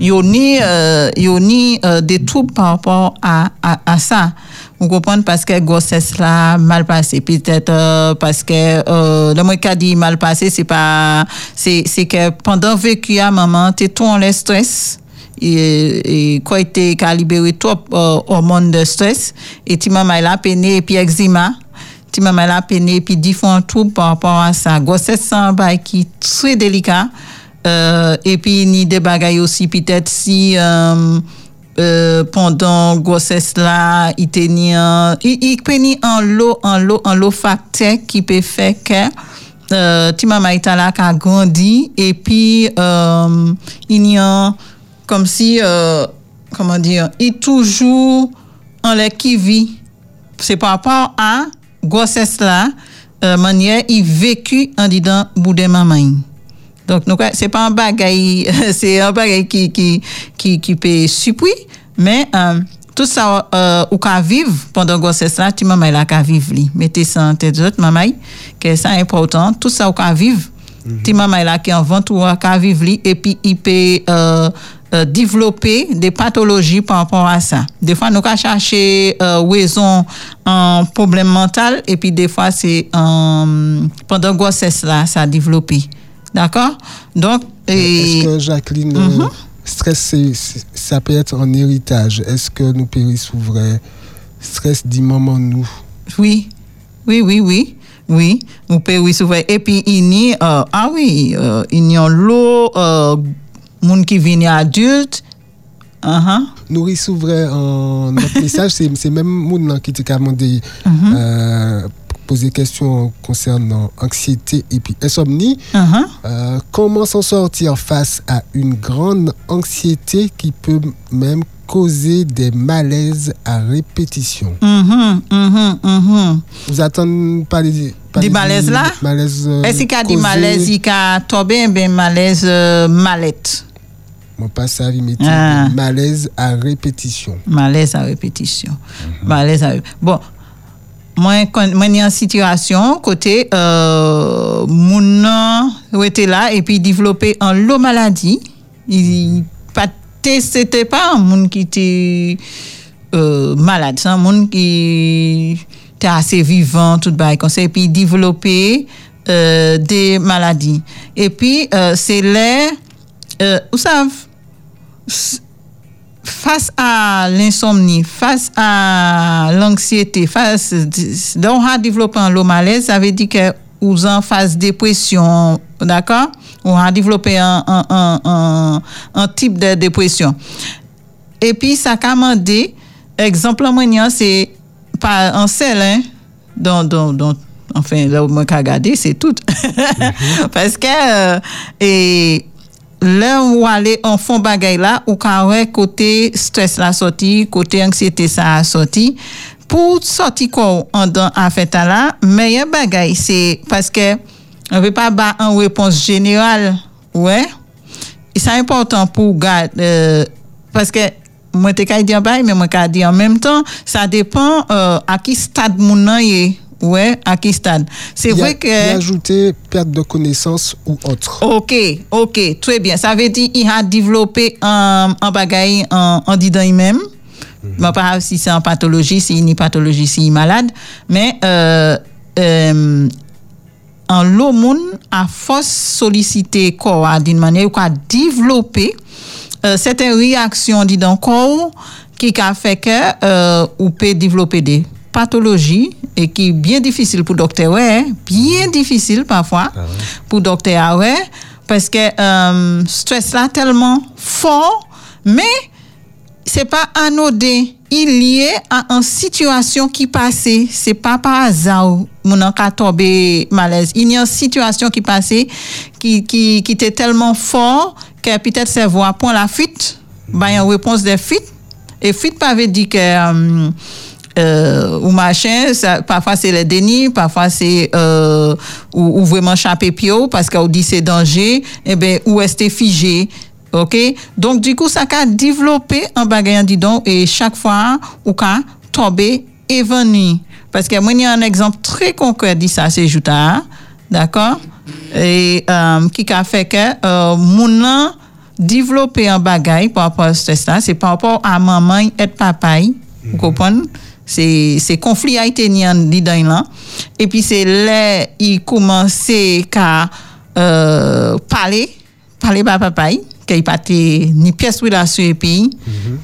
yo ni euh, yo ni euh, des troubles par rapport à, à, à ça. Vous comprenez? Parce que grossesse là mal passé peut-être euh, parce que euh, le mot qu'a dit mal passé c'est pas c'est c'est que pendant vécu à maman t'es tout en le stress? Et, et quoi était qu'à libérer trop euh, hormones de stress? Et tu maman la peine et puis eczéma. Tu maman la peine et puis différents troubles par rapport à ça. Grossesse un bail qui très délicat. Euh, et puis ni des bagailles aussi peut-être si euh, euh, pendant grossesse là il tenait il, il en lot en lot en lot facteur qui peut faire que euh, ti maman est là qui a grandi et puis euh, il y a comme si euh, comment dire il toujours en l'air qui vit. C'est par rapport à grossesse là manière il vécu en disant boudin maman donc, nous, c'est pas un bagaille, c'est un qui, qui, qui, qui peut surpris, mais euh, tout ça, euh, ou qu'à vivre pendant grossesse là, tu maman là qu'à vivre li. Mettez ça en tête d'autres, maman, que c'est important, tout ça ou qu'à vivre. Tu maman là qui en vente ou qu'à vivre li, et puis il peut euh, euh, développer des pathologies par rapport à ça. Des fois, nous chercher euh, raison en problème mental, et puis des fois, c'est euh, pendant grossesse là, ça a développé. D'accord? Donc, et, Est-ce que Jacqueline, euh, stress, ça peut être un héritage Est-ce que nous périssons vrai Stress dit maman nous? oui, oui, oui, oui. Oui, oui souvent. Et puis, il y a, euh, ah oui, euh, il y a l'eau, euh, monde qui vient adulte, Uh-huh. nous recevons notre message, c'est c'est même moun qui t'a demandé Poser question concernant anxiété et puis insomnie. Uh-huh. Euh, comment s'en sortir face à une grande anxiété qui peut même causer des malaises à répétition? Mhm, mhm, mhm. Vous attendez pas les Des malaises là? malaises, euh, Est-ce qu'il y a des malaises, il y a tombé, ben malaise euh, mallette. Moi, pas ça, il m'était Ah. des malaises à répétition. Malaise à répétition. Malaise à ré- Bon, moi, quand moi, en situation, côté, euh, mon nom était là et puis développé en lot maladie. Il pas c'était pas un monde qui était euh, malade, c'est un monde qui était assez vivant, tout bail comme ça, et puis développer euh, des maladies. Et puis, euh, c'est les, euh, vous savez, face à l'insomnie, face à l'anxiété, face donc à développer un lot malaise, ça veut dire que vous en phase dépression, d'accord? On a développé un, un, un, un, type de dépression. Et puis, ça a commandé, exemple, c'est pas un seul, hein, dont, dont, dont, enfin, là où moi, qu'à regarder, c'est tout. Parce que, euh, et, là où aller en fond bagay là ou côté stress la sorti côté anxiété ça a sorti pour sortir quoi en dans en fait là meilleur bagay c'est parce que on veut pas ba en réponse générale ouais c'est important pour garder parce que moi te ka dire bail mais moi ka dire en même temps ça dépend à qui stade mon est ouais à qui stade c'est Il vrai il y que a ajouté perte de connaissance ou autre. Ok, ok, très bien. Ça veut dire qu'il a développé un, un bagage en, en disant lui-même. Mais pas si c'est en pathologie, si une pathologie, si il est malade. Mais euh, euh, en moun a force solliciter corps a d'une manière ou a développer euh, certaines réactions dans corps qui a fait que euh, ou peut développer des pathologies et qui est bien difficile pour docteur ouais, bien difficile parfois pour docteur ah ouais parce que euh, stress là tellement fort mais c'est pas anodin. Il est lié à une situation qui passait. C'est pas par hasard mon ka tombé malaise. Il y a une situation qui passait qui qui qui était tellement fort que peut-être cerveau a point la fuite. Bah une réponse de fuite et fuite pas veut dire que euh, euh, ou machin, ça, parfois c'est le déni, parfois c'est euh, ou, ou vraiment chaper pio parce qu'on dit c'est danger, et ben ou rester figé. OK? Donc du coup ça a développé un bagage dit donc et chaque fois ou ka tomber et venir parce que moi il y a un exemple très concret dit ça c'est Jouta, d'accord? Et euh, qui a fait que euh, mon nan développer un bagage par rapport à ce ça, c'est par rapport à maman et papa. Vous comprenez? C'est c'est conflit a été ni en ni dans là. Et puis c'est là il commençait à euh, parler parler par papa qu'il pas été ni pièce relation et puis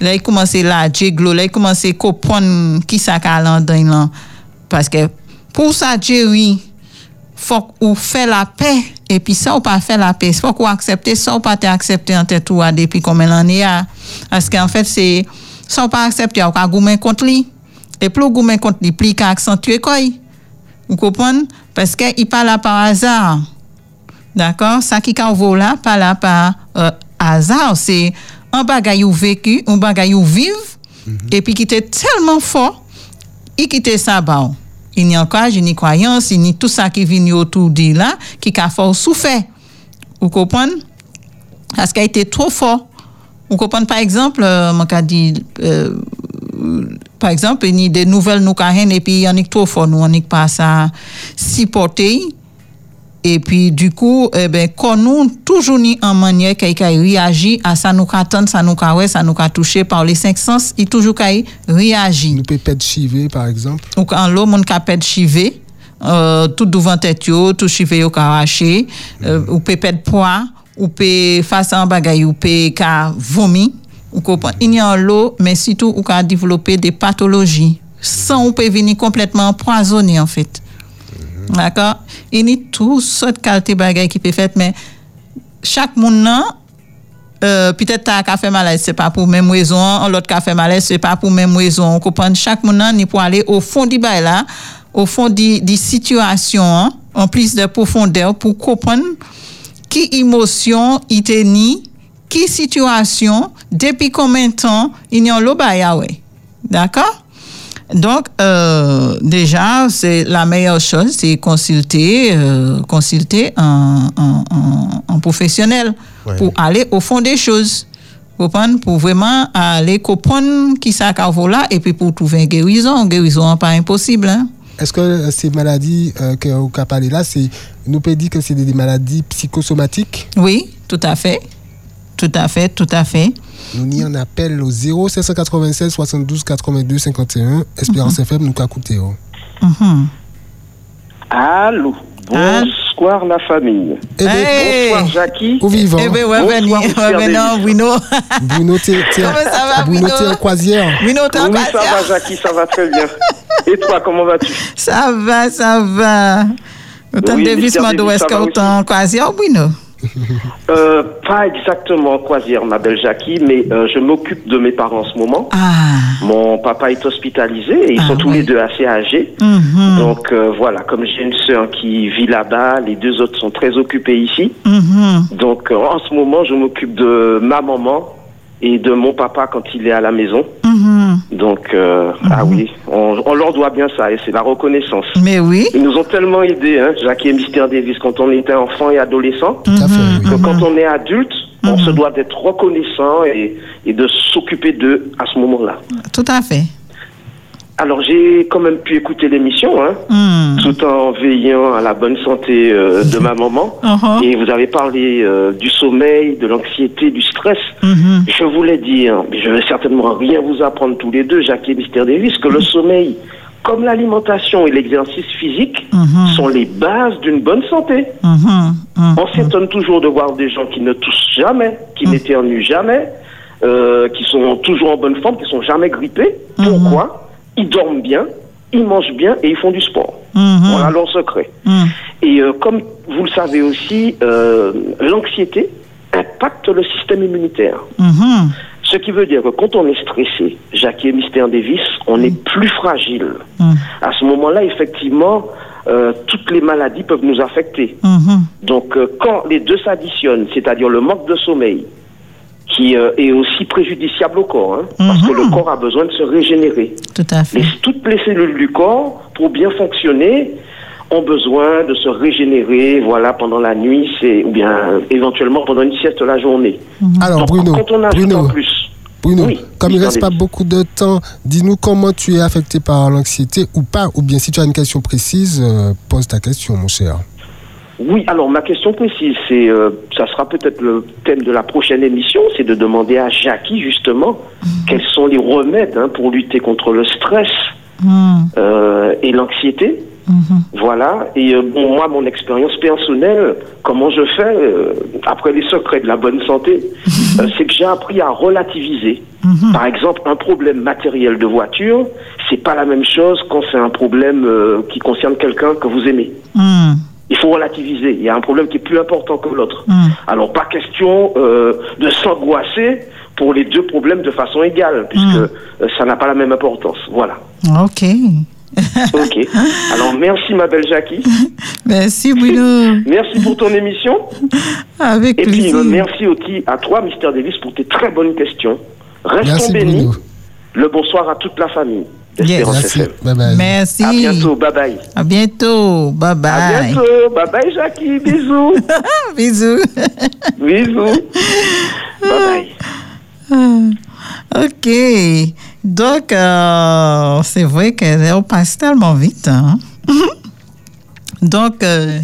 là il commençait là jéglo là il commençait comprendre qui ça là dans là. Parce que pour ça Jerry faut ou faire la paix. Et puis ça ou pas faire la paix. Faut qu'on accepter ça ou pas accepter en tête ou depuis combien d'années a parce qu'en fait c'est ça ou pas accepter ou ka goumen contre lui et plus goumen contre lui plus ka accentuer quoi vous comprenez parce que il pas là par hasard d'accord ça qui vaut là pas là par euh, hasard c'est un bagay ou vécu un bagay ou vive et puis qui était tellement fort il quitte ça bah il n'y a encore il n'y croyance il n'y a tout ça qui vient autour de là qui a fort souffert vous comprenez parce qu'il été trop fort vous comprenez par exemple euh, dit euh, par exemple a des nouvelles nous qu'a et puis en a trop fort nous on n'est pas ça supporter. Et puis du coup eh ben quand nous toujours ni en manière qu'il a réagi à ça nous attend ça nous ouais ça nous a touché par les cinq sens il toujours qu'il réagit. Nous peut perdre chivé, par exemple. ou en l'eau mon ka pèd chivé euh, tout devant tête yo tout chivé yo arraché euh, ou peut perdre poids ou peut face un bagay ou peut ka vomi ou comprend. Il y a en l'eau mais surtout ou ka développer des pathologies sans ou peut venir complètement empoisonné en fait. D'accord? Il y a tout sorte de qualité bagay qui peut faire mais chaque monde euh, peut-être ta café malaise, c'est pas pour même raison, l'autre café malaise, c'est pas pour même raison. On comprend chaque monde ni pour aller au fond du bail là, au fond des des situations, hein, en plus de profondeur pour comprendre qui émotion il tenait, qui situation, depuis combien de temps il y a ah ouais. D'accord? Donc, euh, déjà, c'est la meilleure chose, c'est consulter, euh, consulter un, professionnel pour aller au fond des choses. Comprendre, pour vraiment aller comprendre qui ça qu'a là et puis pour trouver une guérison. Une guérison n'est pas impossible. Hein? Est-ce que ces maladies euh, que vous avez parlé là, c'est, nous peut dire que c'est des maladies psychosomatiques? Oui, tout à fait. Tout à fait, tout à fait. Nous y en appelle au 0 796 72 82 51. Espérance FM, nous qu'a coûté. oh. Mhm. Allô? Bonsoir la famille. Eh bien, Hey! Bonsoir Jackie. au vivant. Eh bien, ouais, Bonsoir, ouais, venez, Davis. Bruno. Bruno, t'es, Bruno, en croisière. Bruno, t'es en Oui, ça croisière? va Jackie, ça va très bien. Et toi, comment vas-tu? Ça va, ça va. Autant Oui, de Mr. Mando, Davis, est-ce ça va qu'autant en croisière, Bruno? Euh, Pas exactement croisière, ma belle Jackie, mais euh, je m'occupe de mes parents en ce moment. Ah. Mon papa est hospitalisé et ils Ah, sont tous les deux assez âgés. Mhm. Donc euh, voilà, comme j'ai une sœur qui vit là-bas, les deux autres sont très occupés ici. Mhm. Donc en ce moment, je m'occupe de ma maman et de mon papa quand il est à la maison. Mhm. Donc euh, ah oui, on, on leur doit bien ça et c'est la reconnaissance. Mais oui. Ils nous ont tellement aidés, hein, Jackie et Mister Davis, quand on était enfant et adolescent, Tout à fait, oui. que quand on est adulte, on se doit d'être reconnaissant et, et de s'occuper d'eux à ce moment-là. Tout à fait. Alors j'ai quand même pu écouter l'émission, hein, Mhm. tout en veillant à la bonne santé euh, de ma maman. Mhm. Et vous avez parlé euh, du sommeil, de l'anxiété, du stress. Mhm. Je voulais dire, mais je vais certainement rien vous apprendre tous les deux, Jacques et Mister Davis, que le sommeil, comme l'alimentation et l'exercice physique, Mhm. sont les bases d'une bonne santé. On s'étonne toujours de voir des gens qui ne toussent jamais, qui n'éternuent jamais, euh, qui sont toujours en bonne forme, qui sont jamais grippés. Pourquoi? Ils dorment bien, ils mangent bien et ils font du sport. Mhm. Voilà leur secret. Mhm. Et euh, comme vous le savez aussi, euh, l'anxiété impacte le système immunitaire. Mhm. Ce qui veut dire que quand on est stressé, Jackie et Mister Davis, on est plus fragile. À ce moment-là, effectivement, euh, toutes les maladies peuvent nous affecter. Donc, quand les deux s'additionnent, c'est-à-dire le manque de sommeil, qui euh, est aussi préjudiciable au corps, hein, parce que le corps a besoin de se régénérer. Tout à fait. Les- toutes les cellules du corps, pour bien fonctionner, ont besoin de se régénérer, voilà, pendant la nuit, c'est ou bien euh, éventuellement pendant une sieste la journée. Alors, Donc, Bruno, quand on ajoute Bruno, en plus, Bruno, Oui, comme il Mister reste pas beaucoup de temps, dis-nous comment tu es affecté par l'anxiété ou pas, ou bien si tu as une question précise, euh, pose ta question, mon cher. Oui, alors ma question précise, c'est, euh, ça sera peut-être le thème de la prochaine émission, c'est de demander à Jackie justement quels sont les remèdes hein, pour lutter contre le stress Mhm. euh, et l'anxiété. Mhm. Voilà. Et euh, bon, moi, mon expérience personnelle, comment je fais euh, après les secrets de la bonne santé, euh, c'est que j'ai appris à relativiser. Par exemple, un problème matériel de voiture, c'est pas la même chose quand c'est un problème euh, qui concerne quelqu'un que vous aimez. Mhm. Il faut relativiser. Il y a un problème qui est plus important que l'autre. Mm. Alors, pas question euh, de s'angoisser pour les deux problèmes de façon égale, puisque euh, ça n'a pas la même importance. Voilà. Ok. Ok. Alors, merci, ma belle Jackie. Merci, Bruno. Merci pour ton émission. Avec Et puis, plaisir. euh, merci aussi à toi, Mister Davis, pour tes très bonnes questions. Restons Merci, bénis. Bruno. Le bonsoir à toute la famille. Yes. Merci. FM. Bye bye. Merci. À bientôt. Bye bye. À bientôt. Bye À bye. bientôt. Bye bye, Jackie. Bisous. Bisous. Bisous. Bye bye. Ok. Donc, euh, c'est vrai qu'on passe tellement vite. hein. Donc, euh,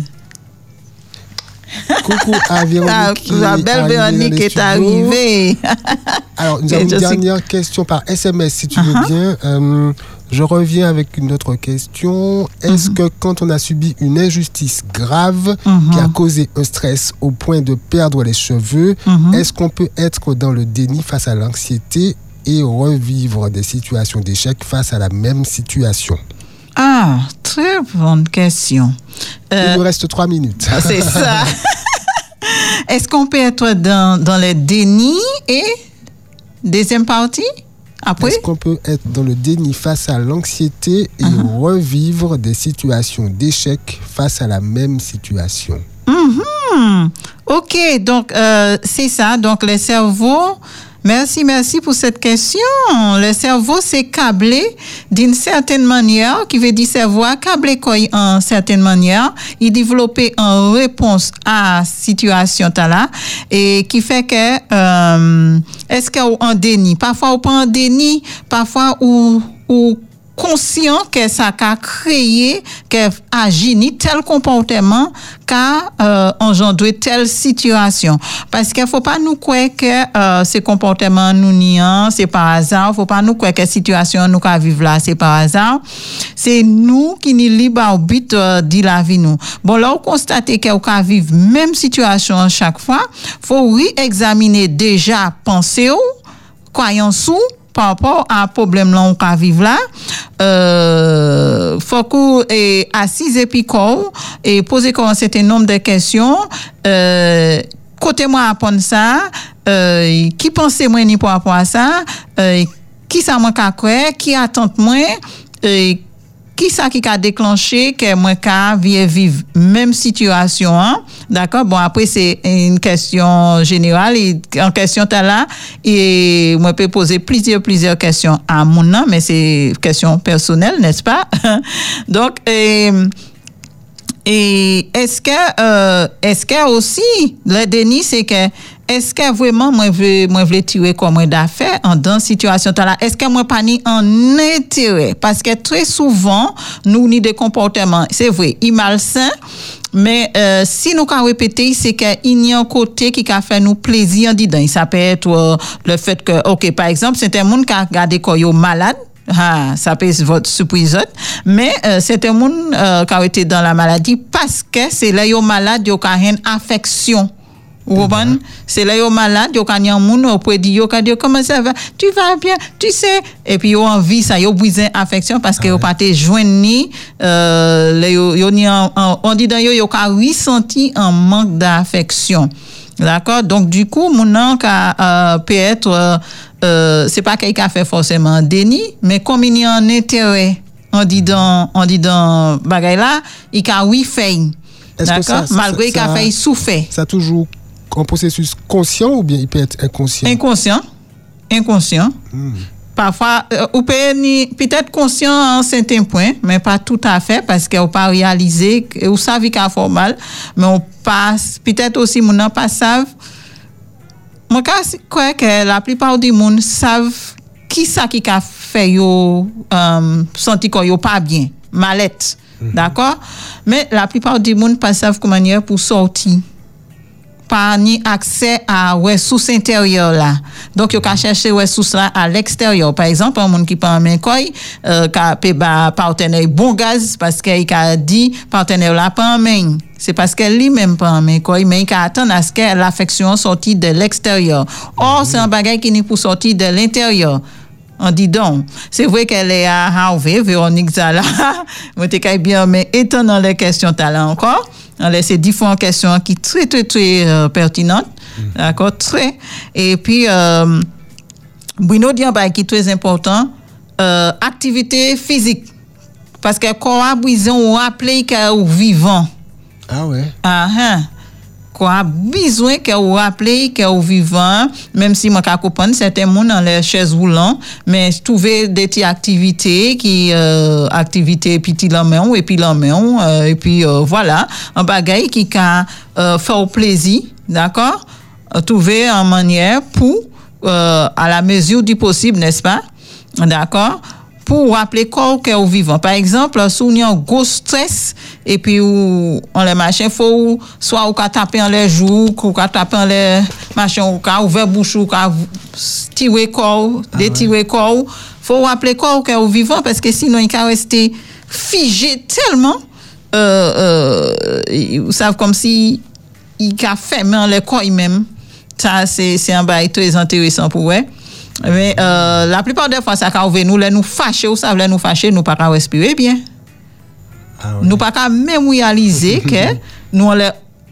Coucou à Véronique. la, qui la est belle Véronique est arrivée. Alors, nous avons une suis- dernière question par SMS, si tu veux Uh-huh. bien. Euh, je reviens avec une autre question. Est-ce Uh-huh. que quand on a subi une injustice grave qui a causé un stress au point de perdre les cheveux, Uh-huh. est-ce qu'on peut être dans le déni face à l'anxiété et revivre des situations d'échec face à la même situation? Ah, très bonne question. Il Euh, nous reste trois minutes. Ah, C'est ça. est-ce qu'on peut être dans, dans le déni et deuxième partie? Après? Est-ce qu'on peut être dans le déni face à l'anxiété et Uh-huh. revivre des situations d'échec face à la même situation? Mhm. Ok, donc euh, c'est ça. Donc le cerveau, merci, merci pour cette question. Le cerveau, c'est câblé d'une certaine manière, qui veut dire cerveau câblé quoi en certaine manière. Il développait en réponse à situation là et qui fait que euh, est-ce qu'on en déni? Parfois on pas en déni, parfois ou conscient que ça a créé, que agit ni tel comportement qu'a euh, engendré telle situation. Parce qu'il faut pas nous croire que euh, ces comportements nous niant, c'est par hasard. faut pas nous croire que situation nous qu'a vivre là, c'est par hasard. C'est nous qui nous libre arbitre euh, de la vie nous. Bon, là, on constate que on qu'a vivre même situation chaque fois. faut réexaminer déjà pensée ou, croyance ou, par rapport à un problème là on peut vivre là. Euh, faut que et assise et puis quoi, et poser un certain nombre de questions. Euh, côté moi apprendre ça. Euh, qui pensait moi ni par rapport à ça. Euh, qui ça moi qu'a croire qui attend moi. Euh, ça qui a déclenché que moi ka vivre même situation d'accord bon après c'est une question générale et en question t'as là et moi peux poser plusieurs plusieurs questions à mon nom mais c'est question personnelle n'est-ce pas? Donc et, et est-ce que euh, est-ce que aussi le déni c'est que est-ce que vraiment moi veux moi veux tirer comme moi d'affaires en dans situation là est-ce que moi pas ni en intérêt parce que très souvent nous ni des comportements c'est vrai il malsain mais euh, si nous avons répété, c'est qu'il y a un côté qui a fait nous plaisir dedans. Ça peut être euh, le fait que, ok, par exemple, c'est un monde qui a regardé quand il est malade. Ah, ça peut être votre surprise. Mais euh, c'est un monde euh, qui a été dans la maladie parce que c'est là il est malade, il a une affection. Vous comprenez? C'est là, yo malade, yo kan yon moun, yo peut dire, yo kan dire, comment ça va? Tu vas bien? Tu sais? Et puis, yo envie ça, yo besoin affection parce que yo pas te ni, euh, yo, yo ni en- en- on dit dans yo, yo ka ressenti un manque d'affection. D'accord? Donc, du coup, mon ka, euh, peut être, euh, c'est pas quelqu'un qui a fait forcément un déni, mais comme il y a un intérêt, on dit dans, on dit dans bagay là, il ka oui fait. D'accord? Malgré qu'il a fait souffert. Ça toujours un processus conscient ou bien il peut être inconscient? Inconscient. Inconscient. Parfois, euh, ou peut-être conscient à un certain point, mais pas tout à fait, parce qu'on pas réalisé, ou savez qu'il a mal, mais on passe, peut-être aussi, mon pas savent. Moi, je crois que la plupart du monde savent qui ça qui a fait yo euh, senti qu'on yo pas bien, malette. D'accord? Mais la plupart du monde pas savent comment pour sortir ni accès à ressources intérieures là. Donc, il faut chercher ressources là à l'extérieur. Par exemple, un monde qui prend un main euh, qui a partenaire bon gaz parce qu'il a dit partenaire là pas en main. C'est parce qu'elle lui-même pas en main koy, mais il a attendre à ce que l'affection sortie de l'extérieur. Or, c'est un bagage qui n'est pour sortir de l'intérieur. On dit donc, c'est vrai qu'elle est à Harvey, Véronique Zala. T'es bien, mais étant dans les questions talent encore, on laisse différentes questions qui sont très, très, très euh, pertinentes. D'accord? Très. Et puis, euh, Bruno dit un qui est très important, euh, activité physique. Parce que quand on a besoin, on rappelle qu'il est vivant. Ah ouais. Ah, hein. Qu'on a besoin que vous rappelez que vous vivant, même si moi, je comprends, certains monde dans les chaises roulantes, mais trouver des petites activités qui, euh, activités petit la et puis la euh, et puis euh, voilà, un bagage qui can euh, faire plaisir, d'accord? Euh, Trouver une manière pour, euh, à la mesure du possible, n'est-ce pas? D'accord? Pour rappeler corps que vous vivant. Par exemple, si vous avez un gros stress et puis ou, on les machins, faut soit ka taper en les joues, ou taper en les machins, ou ka ouvrir bouche, ou ka tirer corps, détirer corps. Faut rappeler corps que vous vivant parce que sinon il va rester figé tellement, euh, euh, vous savez, comme si il a fermé en les corps même. Ça, c'est c'est un bail très intéressant pour vous. Mais euh, la plupart des fois, ça quand nous, nous fâcher, ou ça, nous fâcher, nous pas qu'à respirer bien. Ah ouais. Nous pas qu'à même réaliser que nous on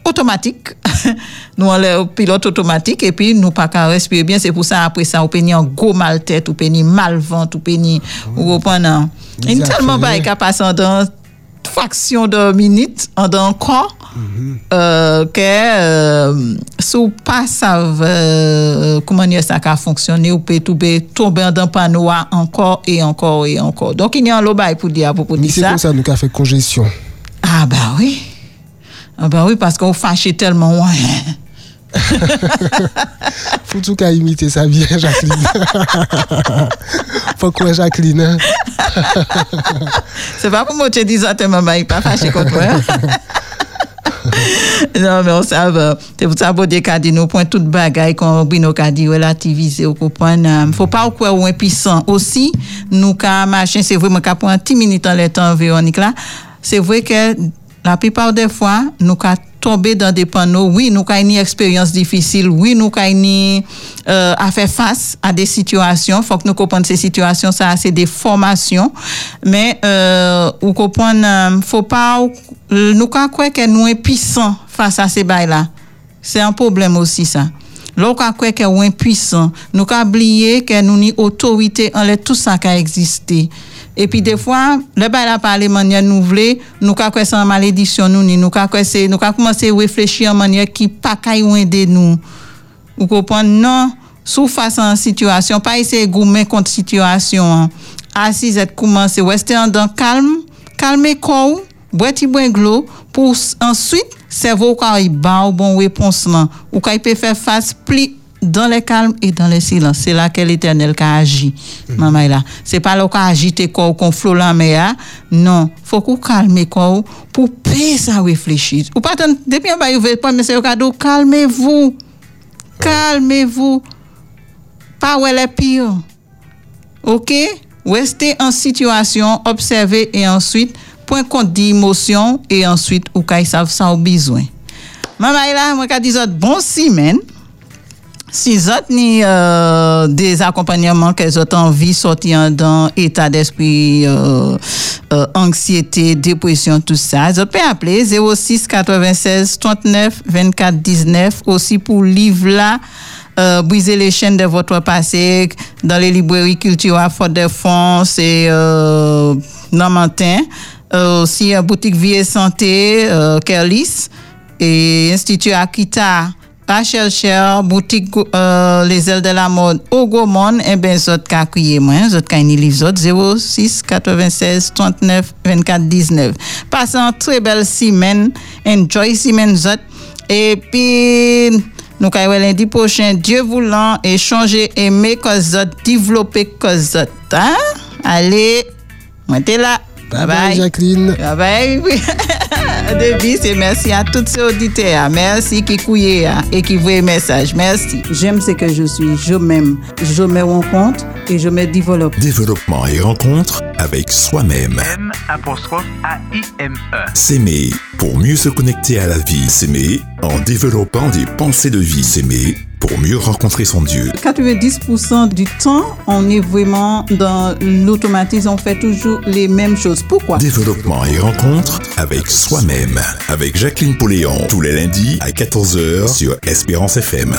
automatique. nous on pilote automatique et puis nous pas qu'à respirer bien. C'est pour ça après ça, on peut ni en gros mal tête, on peut ni mal ventre, on peut ni ou pendant. Il tellement pas passer dans fraction de minute en d'un corps euh, que euh, sous pas savent euh, comment ça a fonctionné ou peut tomber tomber dans panneau encore et encore et encore. Donc il y a un lobby pour dire à propos de Mais c'est ça. comme ça nous a fait congestion. Ah bah oui. Ah bah oui parce qu'on fâche tellement ouais. Faut tout qu'à imiter ça bien, Jacqueline. Faut quoi, Jacqueline? C'est pas pour moi que tu dis ça, maman, il pas fâché contre moi. non, mais on savait, c'est pour ça que a dit, nous point toute bagaille qu'on bino a dit relativiser au euh, Faut pas quoi ou impuissant. Aussi, nous ka machin, c'est vraiment qu'à prendre 10 minutes en le temps, Véronique là. C'est vrai que la plupart des fois, nous ka tomber dans des panneaux. Oui, nous avons une expérience difficile. Oui, nous avons euh, à faire face à des situations. faut que nous comprenions ces situations. Ça, c'est des formations. Mais, euh, ou euh, faut pas, euh, nous quoi que nous sommes puissants face à ces bails-là. C'est un problème aussi, ça. Lorsqu'on croit que nous sommes puissants, nous avons oublié que nous avons autorité en tout ça qui a existé. Et puis des fois, le bail a parlé de manière nouvelle, nous avons quoi en malédiction nous ni nous avons c'est nous avons commencé à réfléchir en manière qui pas qu'à aider nous. Vous comprenez? Non, sous face à une situation, pas essayer de gommer contre situation. Assis et commencer rester dans calme, calmer corps, boire boire glo pour ensuite cerveau bat au bon réponse ou il peut faire face plus dans le calme et dans le silence. C'est là que l'éternel a agi. Maman est là. C'est pas là qu'on agite corps qu'on flot la mer. Non. Faut qu'on calme corps pour payer ça réfléchir. Ou pas depuis un bail ouvert, pas monsieur cadeau, calmez-vous. Calmez-vous. Pas où elle est pire. OK? Restez en situation, observez et ensuite, point compte d'émotion et ensuite, ou quand ils savent ça au besoin. Maman là, moi, quand dis bon semaine. Si autres ni euh, des accompagnements qu'elles ont envie sortir dans état d'esprit, euh, euh, anxiété, dépression, tout ça, ils peuvent appeler 06 96 39 24 19 aussi pour livre là. Euh, briser les chaînes de votre passé dans les librairies culture à Fort-de-France et euh, Normantin. Aussi euh, boutique Vie et Santé, Kerlis et Institut Akita Rachel Cher, boutique euh, Les Ailes de la Mode, au Gaumont, et bien, zot ka kriye moi, zot ka ni livre zot, 06 96 39 24 19. Passez une très belle semaine, enjoy semaine zot, et puis, nous ka lundi prochain, Dieu voulant, et changer, aimer cause zot, développer cause zot, hein? Allez, moi là. Bye bye, Jacqueline. Bye bye. Davis et merci à tous ces auditeurs. Merci qui couillent et qui voient message. Merci. J'aime ce que je suis. Je m'aime. Je me rencontre et je me développe. Développement et rencontre avec soi-même. M apostrophe A-I-M-E. S'aimer pour mieux se connecter à la vie. S'aimer en développant des pensées de vie. S'aimer pour mieux rencontrer son Dieu. 90% du temps, on est vraiment dans l'automatisme. On fait toujours les mêmes choses. Pourquoi? Développement et rencontre avec soi-même. Avec Jacqueline Poléon. Tous les lundis à 14h sur Espérance FM.